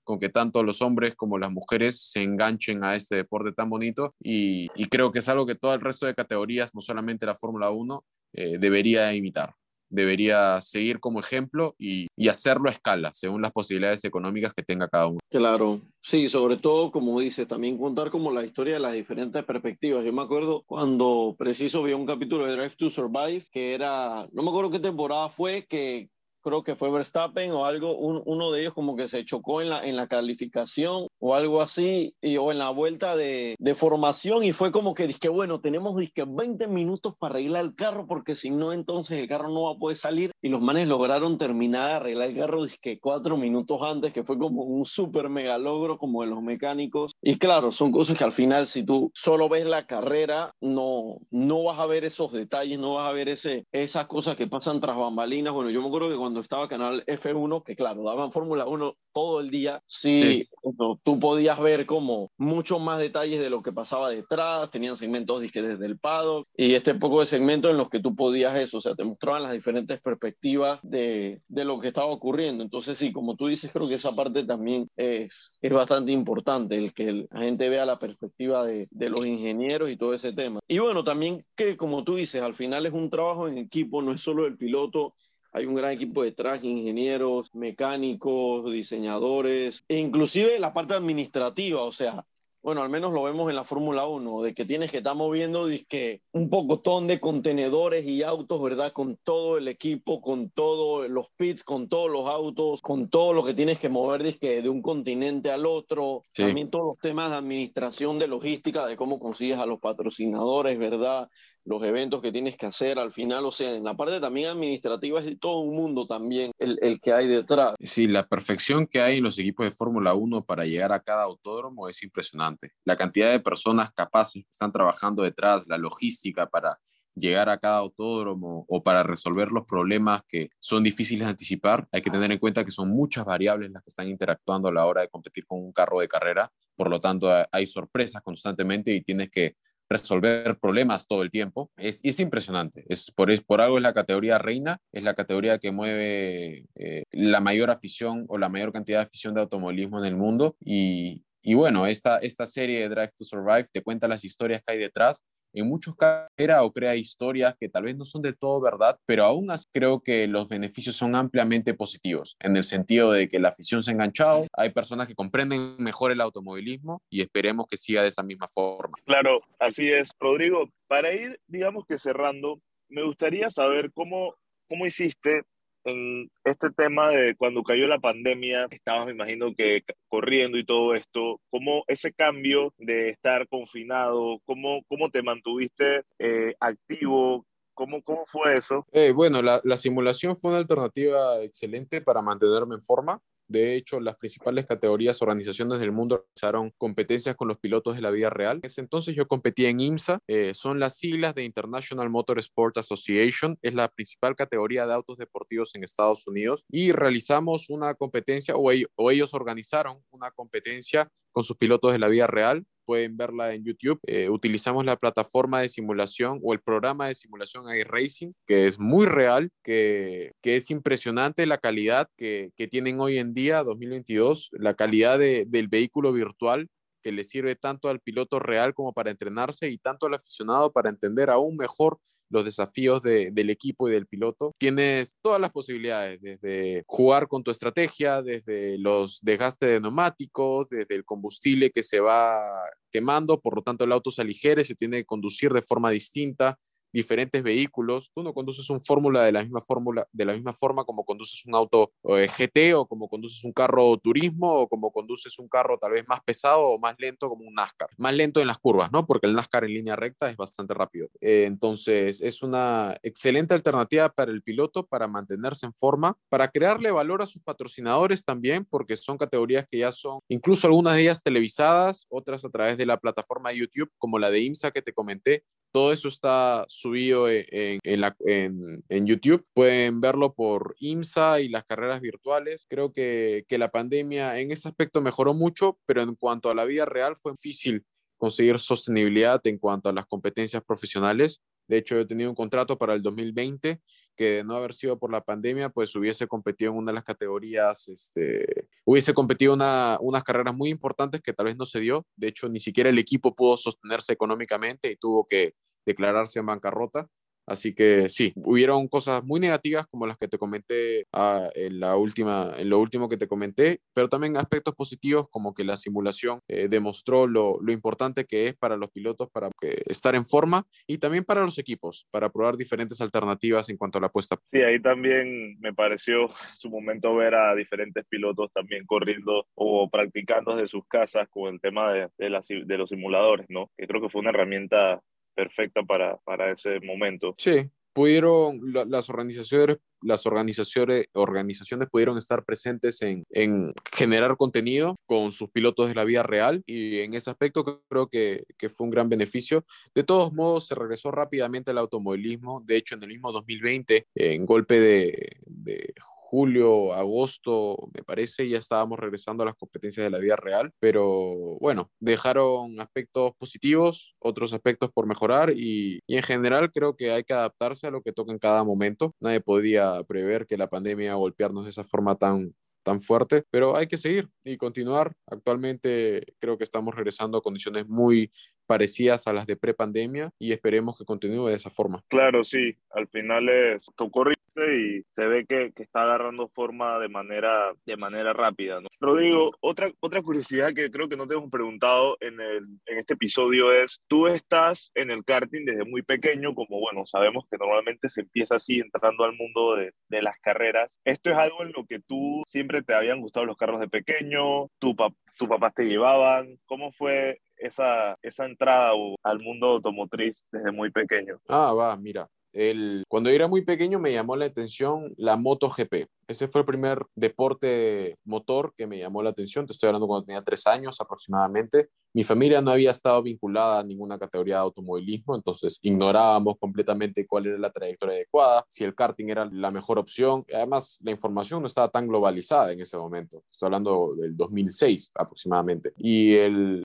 con que tanto los hombres como las mujeres se enganchen a este deporte tan bonito y, creo que es algo que todo el resto de categorías, no solamente la Fórmula 1, eh, debería imitar. Debería seguir como ejemplo y, y, hacerlo a escala, según las posibilidades económicas que tenga cada uno. Claro, sí, sobre todo, como dices, también contar como la historia de las diferentes perspectivas. Yo me acuerdo cuando preciso vi un capítulo de Drive to Survive, que era, no me acuerdo qué temporada fue, que creo que fue Verstappen o algo, un, uno de ellos como que se chocó en la, en la calificación o algo así, y, o en la vuelta de, de formación, y fue como que, dije, bueno, tenemos dizque 20 minutos para arreglar el carro, porque si no, entonces el carro no va a poder salir, y los manes lograron terminar de arreglar el carro, dizque cuatro minutos antes, que fue como un súper mega logro como de los mecánicos, y claro, son cosas que al final, si tú solo ves la carrera, no, no vas a ver esos detalles, no vas a ver ese, esas cosas que pasan tras bambalinas, bueno, yo me acuerdo que cuando estaba Canal F1, que claro, daban Fórmula 1 todo el día, sí, sí. tú podías ver como muchos más detalles de lo que pasaba detrás, tenían segmentos disque desde el paddock y este poco de segmentos en los que tú podías eso, o sea, te mostraban las diferentes perspectivas de, de lo que estaba ocurriendo. Entonces sí, como tú dices, creo que esa parte también es, es bastante importante, el que la gente vea la perspectiva de, de los ingenieros y todo ese tema. Y bueno, también que como tú dices, al final es un trabajo en equipo, no es solo el piloto, hay un gran equipo detrás, ingenieros, mecánicos, diseñadores, e inclusive la parte administrativa, o sea, bueno, al menos lo vemos en la Fórmula 1, de que tienes que estar moviendo que un pocotón de contenedores y autos, ¿verdad? Con todo el equipo, con todos los pits, con todos los autos, con todo lo que tienes que mover dizque, de un continente al otro. Sí. También todos los temas de administración, de logística, de cómo consigues a los patrocinadores, ¿verdad? Los eventos que tienes que hacer al final, o sea, en la parte también administrativa es todo un mundo también el, el que hay detrás. Sí, la perfección que hay en los equipos de Fórmula 1 para llegar a cada autódromo es impresionante. La cantidad de personas capaces que están trabajando detrás, la logística para llegar a cada autódromo o para resolver los problemas que son difíciles de anticipar, hay que tener en cuenta que son muchas variables las que están interactuando a la hora de competir con un carro de carrera, por lo tanto hay sorpresas constantemente y tienes que resolver problemas todo el tiempo. Es, es impresionante. Es por, es por algo es la categoría reina, es la categoría que mueve eh, la mayor afición o la mayor cantidad de afición de automovilismo en el mundo. Y, y bueno, esta, esta serie de Drive to Survive te cuenta las historias que hay detrás en muchos casos era o crea historias que tal vez no son de todo verdad, pero aún así creo que los beneficios son ampliamente positivos, en el sentido de que la afición se ha enganchado, hay personas que comprenden mejor el automovilismo y esperemos que siga de esa misma forma. Claro, así es. Rodrigo, para ir, digamos que cerrando, me gustaría saber cómo, cómo hiciste en este tema de cuando cayó la pandemia, estabas, me imagino que corriendo y todo esto, ¿cómo ese cambio de estar confinado, cómo, cómo te mantuviste eh, activo? ¿Cómo, ¿Cómo fue eso? Eh, bueno, la, la simulación fue una alternativa excelente para mantenerme en forma De hecho, las principales categorías, organizaciones del mundo realizaron competencias con los pilotos de la vida real. En ese entonces yo competía en IMSA, eh, son las siglas de International Motorsport Association, es la principal categoría de autos deportivos en Estados Unidos y realizamos una competencia o ellos organizaron una competencia con sus pilotos de la vida real pueden verla en YouTube. Eh, utilizamos la plataforma de simulación o el programa de simulación iRacing, que es muy real, que, que es impresionante la calidad que, que, tienen hoy en día, 2022, la calidad de, del vehículo virtual que le sirve tanto al piloto real como para entrenarse y tanto al aficionado para entender aún mejor los desafíos del equipo y del piloto. Tienes todas las posibilidades, desde jugar con tu estrategia, desde los desgastes de neumáticos, desde el combustible que se va quemando, por lo tanto el auto se aligere, se tiene que conducir de forma distinta, diferentes vehículos. Tú no conduces un fórmula de la misma fórmula, de la misma forma como conduces un auto eh, GT o como conduces un carro turismo o como conduces un carro tal vez más pesado o más lento como un NASCAR. Más lento en las curvas, ¿no? Porque el NASCAR en línea recta es bastante rápido. Eh, entonces, es una excelente alternativa para el piloto para mantenerse en forma, para crearle valor a sus patrocinadores también, porque son categorías que ya son, incluso algunas de ellas televisadas, otras a través de la plataforma de YouTube, como la de IMSA que te comenté, todo eso está subido e, en, en, YouTube. Pueden verlo por IMSA y las carreras virtuales. Creo que, que la pandemia en ese aspecto mejoró mucho, pero en cuanto a la vida real fue difícil conseguir sostenibilidad en cuanto a las competencias profesionales. De hecho, he tenido un contrato para el 2020 que de no haber sido por la pandemia, pues hubiese competido en una de las categorías, este, hubiese competido una, unas carreras muy importantes que tal vez no se dio. De hecho, ni siquiera el equipo pudo sostenerse económicamente y tuvo que declararse en bancarrota. Así que sí, hubieron cosas muy negativas como las que te comenté ah, en, la última, en lo último que te comenté, pero también aspectos positivos como que la simulación eh, demostró lo, lo, importante que es para los pilotos para estar en forma y también para los equipos, para probar diferentes alternativas en cuanto a la puesta. Sí, ahí también me pareció su momento ver a diferentes pilotos también corriendo o practicando desde sus casas con el tema de, de, de los simuladores, ¿no? Que creo que fue una herramienta perfecta para, para ese momento. Sí, pudieron las organizaciones las organizaciones, organizaciones pudieron estar presentes en, en, generar contenido con sus pilotos de la vida real y en ese aspecto creo que, que, fue un gran beneficio. De todos modos, se regresó rápidamente al automovilismo. De hecho, en el mismo 2020, en golpe de, de julio, agosto, me parece, ya estábamos regresando a las competencias de la vida real, pero bueno, dejaron aspectos positivos, otros aspectos por mejorar y, y, en general creo que hay que adaptarse a lo que toca en cada momento. Nadie podía prever que la pandemia iba a golpearnos de esa forma tan, tan fuerte, pero hay que seguir y continuar. Actualmente creo que estamos regresando a condiciones muy parecidas a las de prepandemia y esperemos que continúe de esa forma. Claro, sí, al final es, corriste y se ve que, está agarrando forma de manera, de manera rápida. ¿no? Rodrigo, otra, otra curiosidad que creo que no te hemos preguntado en, el, en este episodio es, tú estás en el karting desde muy pequeño, como bueno, sabemos que normalmente se empieza así entrando al mundo de, las carreras. ¿Esto es algo en lo que tú siempre te habían gustado los carros de pequeño? ¿Tu, pap tus papás te llevaban? ¿Cómo fue esa, esa entrada al mundo automotriz desde muy pequeño? Ah, va, mira. El, cuando era muy pequeño me llamó la atención la MotoGP. Ese fue el primer deporte motor que me llamó la atención. Te estoy hablando cuando tenía tres años aproximadamente. Mi familia no había estado vinculada a ninguna categoría de automovilismo, entonces ignorábamos completamente cuál era la trayectoria adecuada, si el karting era la mejor opción. Además, la información no estaba tan globalizada en ese momento. Estoy hablando del 2006 aproximadamente. Y el,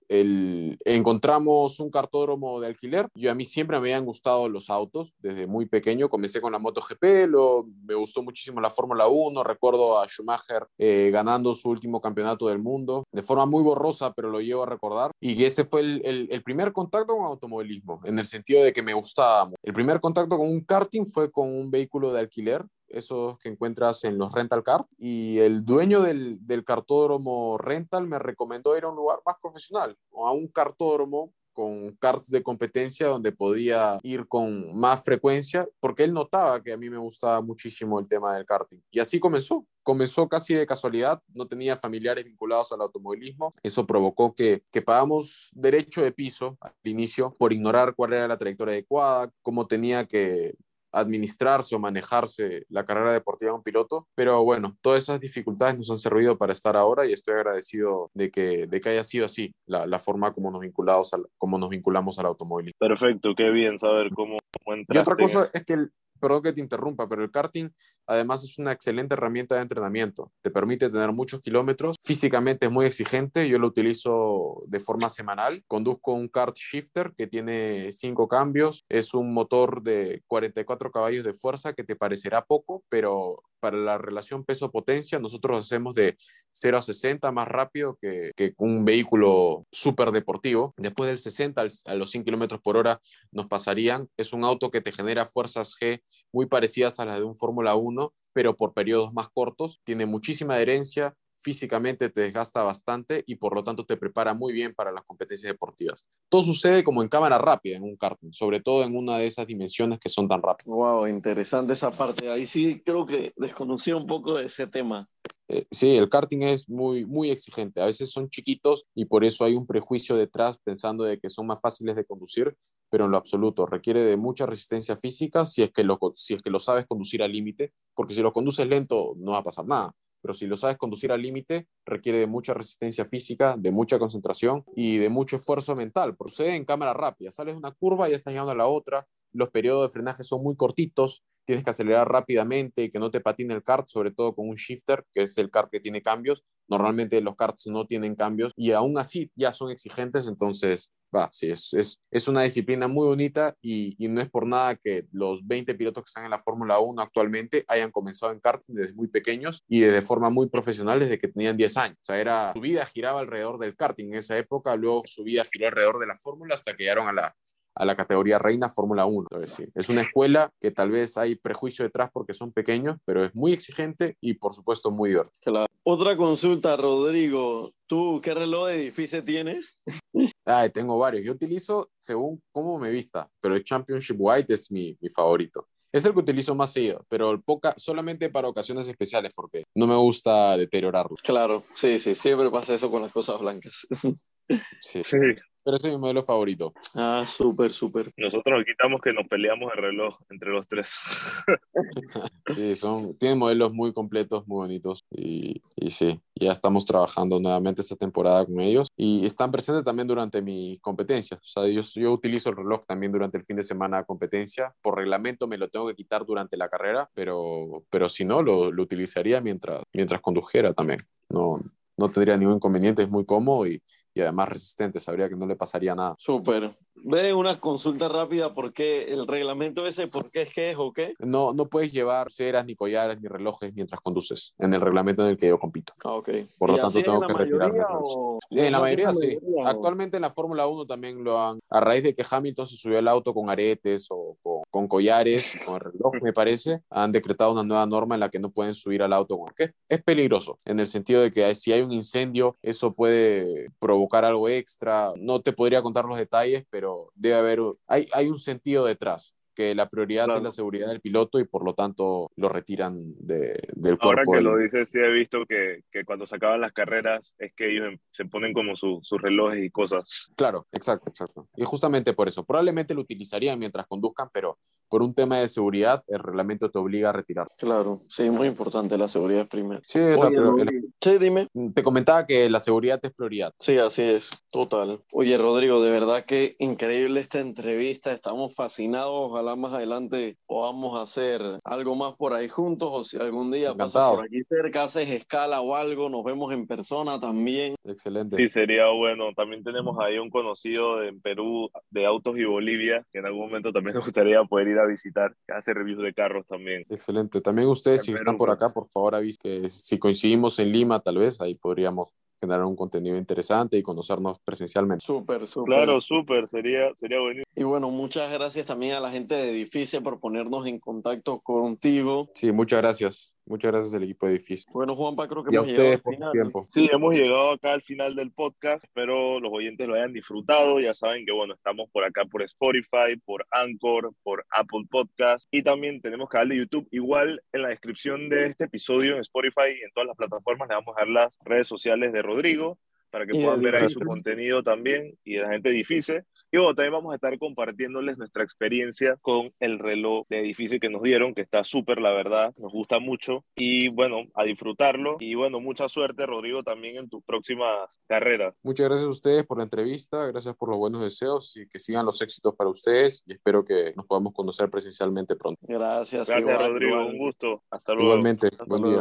encontramos un cartódromo de alquiler. Yo a mí siempre me habían gustado los autos desde muy pequeño. Comencé con la MotoGP, lo, me gustó muchísimo la Fórmula 1. Recuerdo a Schumacher eh, ganando su último campeonato del mundo de forma muy borrosa, pero lo llevo a recordar. Y ese fue el, primer contacto con automovilismo, en el sentido de que me gustaba. El primer contacto con un karting fue con un vehículo de alquiler, esos que encuentras en los rental cars, y el dueño del, del cartódromo rental me recomendó ir a un lugar más profesional, a un cartódromo con karts de competencia donde podía ir con más frecuencia, porque él notaba que a mí me gustaba muchísimo el tema del karting. Y así comenzó. Comenzó casi de casualidad, no tenía familiares vinculados al automovilismo. Eso provocó que, que pagamos derecho de piso al inicio por ignorar cuál era la trayectoria adecuada, cómo tenía que, administrarse o manejarse la carrera deportiva de un piloto, pero bueno, todas esas dificultades nos han servido para estar ahora y estoy agradecido de que, de que haya sido así la, la forma como nos, vinculados al, como nos vinculamos al automovilismo. Perfecto, qué bien saber cómo, cómo Y otra cosa es que, el, perdón que te interrumpa, pero el karting además es una excelente herramienta de entrenamiento. Te permite tener muchos kilómetros. Físicamente es muy exigente. Yo lo utilizo de forma semanal. Conduzco un kart shifter que tiene cinco cambios. Es un motor de 44 caballos de fuerza que te parecerá poco, pero para la relación peso-potencia nosotros hacemos de 0 a 60 más rápido que, que un vehículo súper deportivo. Después del 60 al- a los 100 kilómetros por hora nos pasarían. Es un auto que te genera fuerzas G muy parecidas a las de un Fórmula 1, pero por periodos más cortos. Tiene muchísima adherencia, físicamente te desgasta bastante y por lo tanto te prepara muy bien para las competencias deportivas. Todo sucede como en cámara rápida en un karting, sobre todo en una de esas dimensiones que son tan rápidas. Wow, interesante esa parte. Ahí sí creo que desconocía un poco de ese tema. Eh, sí, el karting es muy, muy exigente. A veces son chiquitos y por eso hay un prejuicio detrás pensando de que son más fáciles de conducir, pero en lo absoluto requiere de mucha resistencia física si es que lo, si es que lo sabes conducir al límite, porque si lo conduces lento no va a pasar nada. Pero si lo sabes conducir al límite, requiere de mucha resistencia física, de mucha concentración y de mucho esfuerzo mental. Procede en cámara rápida. Sales de una curva y ya estás llegando a la otra. Los periodos de frenaje son muy cortitos. Tienes que acelerar rápidamente y que no te patine el kart, sobre todo con un shifter, que es el kart que tiene cambios. Normalmente los karts no tienen cambios y aún así ya son exigentes. Entonces, va, sí, es, es, es una disciplina muy bonita y, y no es por nada que los 20 pilotos que están en la Fórmula 1 actualmente hayan comenzado en karting desde muy pequeños y de forma muy profesional desde que tenían 10 años. O sea, era, su vida giraba alrededor del karting en esa época, luego su vida giró alrededor de la Fórmula hasta que llegaron a la, a la categoría reina Fórmula 1. Entonces, sí, es una escuela que tal vez hay prejuicio detrás porque son pequeños, pero es muy exigente y por supuesto muy divertido. Claro. Otra consulta, Rodrigo. ¿Tú qué reloj de edificio tienes? Ay, tengo varios. Yo utilizo según cómo me vista, pero el Championship White es mi, mi favorito. Es el que utilizo más seguido, pero poca, solamente para ocasiones especiales porque no me gusta deteriorarlo. Claro, sí, sí, siempre pasa eso con las cosas blancas. Sí, Sí, pero ese es mi modelo favorito. Ah, súper, súper. nosotros quitamos que nos peleamos el reloj entre los tres. Sí, son, tienen modelos muy completos, muy bonitos y, y sí, ya estamos trabajando nuevamente esta temporada con ellos y están presentes también durante mi competencia. O sea, yo, yo utilizo el reloj también durante el fin de semana de competencia. Por reglamento me lo tengo que quitar durante la carrera, pero, pero si no, lo, lo utilizaría mientras, mientras condujera también. No, no tendría ningún inconveniente, es muy cómodo y, y además resistente, sabría que no le pasaría nada. Súper. Ve una consulta rápida, ¿por qué el reglamento ese, por qué es que es o qué? No, no puedes llevar ceras, ni collares, ni relojes mientras conduces en el reglamento en el que yo compito. Ah, ok. Por lo ¿Y tanto, tengo en que retirarme o- En la mayoría sí. mayoría, Actualmente en la Fórmula 1 también lo han, a raíz de que Hamilton se subió al auto con aretes o con, con collares, con el reloj, me parece, han decretado una nueva norma en la que no pueden subir al auto con que es peligroso, en el sentido de que si hay un incendio, eso puede provocar algo extra. No te podría contar los detalles, pero debe haber, hay, hay un sentido detrás que la prioridad Claro. es la seguridad del piloto y por lo tanto lo retiran de- del Ahora cuerpo. que del- lo dices, sí he visto que, que cuando se acaban las carreras es que ellos em- se ponen como su- sus relojes y cosas. Claro, exacto, exacto. Y justamente por eso, probablemente lo utilizarían mientras conduzcan, pero por un tema de seguridad, el reglamento te obliga a retirar. Claro, sí, muy importante, la seguridad es primero. Sí, Oye. Sí, dime. te comentaba que la seguridad es prioridad. Sí, así es, total. Oye, Rodrigo, de verdad que increíble esta entrevista. Estamos fascinados. Ojalá más adelante podamos hacer algo más por ahí juntos. O si algún día pasas Encantado. por aquí cerca, haces escala o algo, nos vemos en persona también. Excelente. Sí, sería bueno. También tenemos ahí un conocido en Perú de autos y Bolivia, que en algún momento también nos gustaría poder ir a visitar, que hace reviews de carros también. Excelente. También ustedes, si están por acá, por favor avisen que si coincidimos en Lima, tal vez ahí podríamos generar un contenido interesante y conocernos presencialmente. Súper, súper. Claro, súper, sería, sería buenísimo. Y bueno, muchas gracias también a la gente de Edifice por ponernos en contacto contigo. Sí, muchas gracias. Muchas gracias al equipo de edificio. Bueno, Juanpa, creo que Y a hemos llegado ustedes al por su tiempo. Sí, hemos llegado acá al final del podcast. Espero los oyentes lo hayan disfrutado. Ya saben que, bueno, estamos por acá por Spotify, por Anchor, por Apple Podcast y también tenemos canal de YouTube. Igual en la descripción de este episodio en Spotify y en todas las plataformas le vamos a dar las redes sociales de Rodrigo para que puedan ver ahí su contenido también y de la gente de Edifice. Y bueno, también vamos a estar compartiéndoles nuestra experiencia con el reloj de edificio que nos dieron, que está súper, la verdad, nos gusta mucho. Y bueno, a disfrutarlo. Y bueno, mucha suerte, Rodrigo, también en tus próximas carreras. Muchas gracias a ustedes por la entrevista, gracias por los buenos deseos y que sigan los éxitos para ustedes y espero que nos podamos conocer presencialmente pronto. Gracias. Gracias, igual, Rodrigo, igual. un gusto. Hasta luego. Igualmente, Hasta buen luego. día.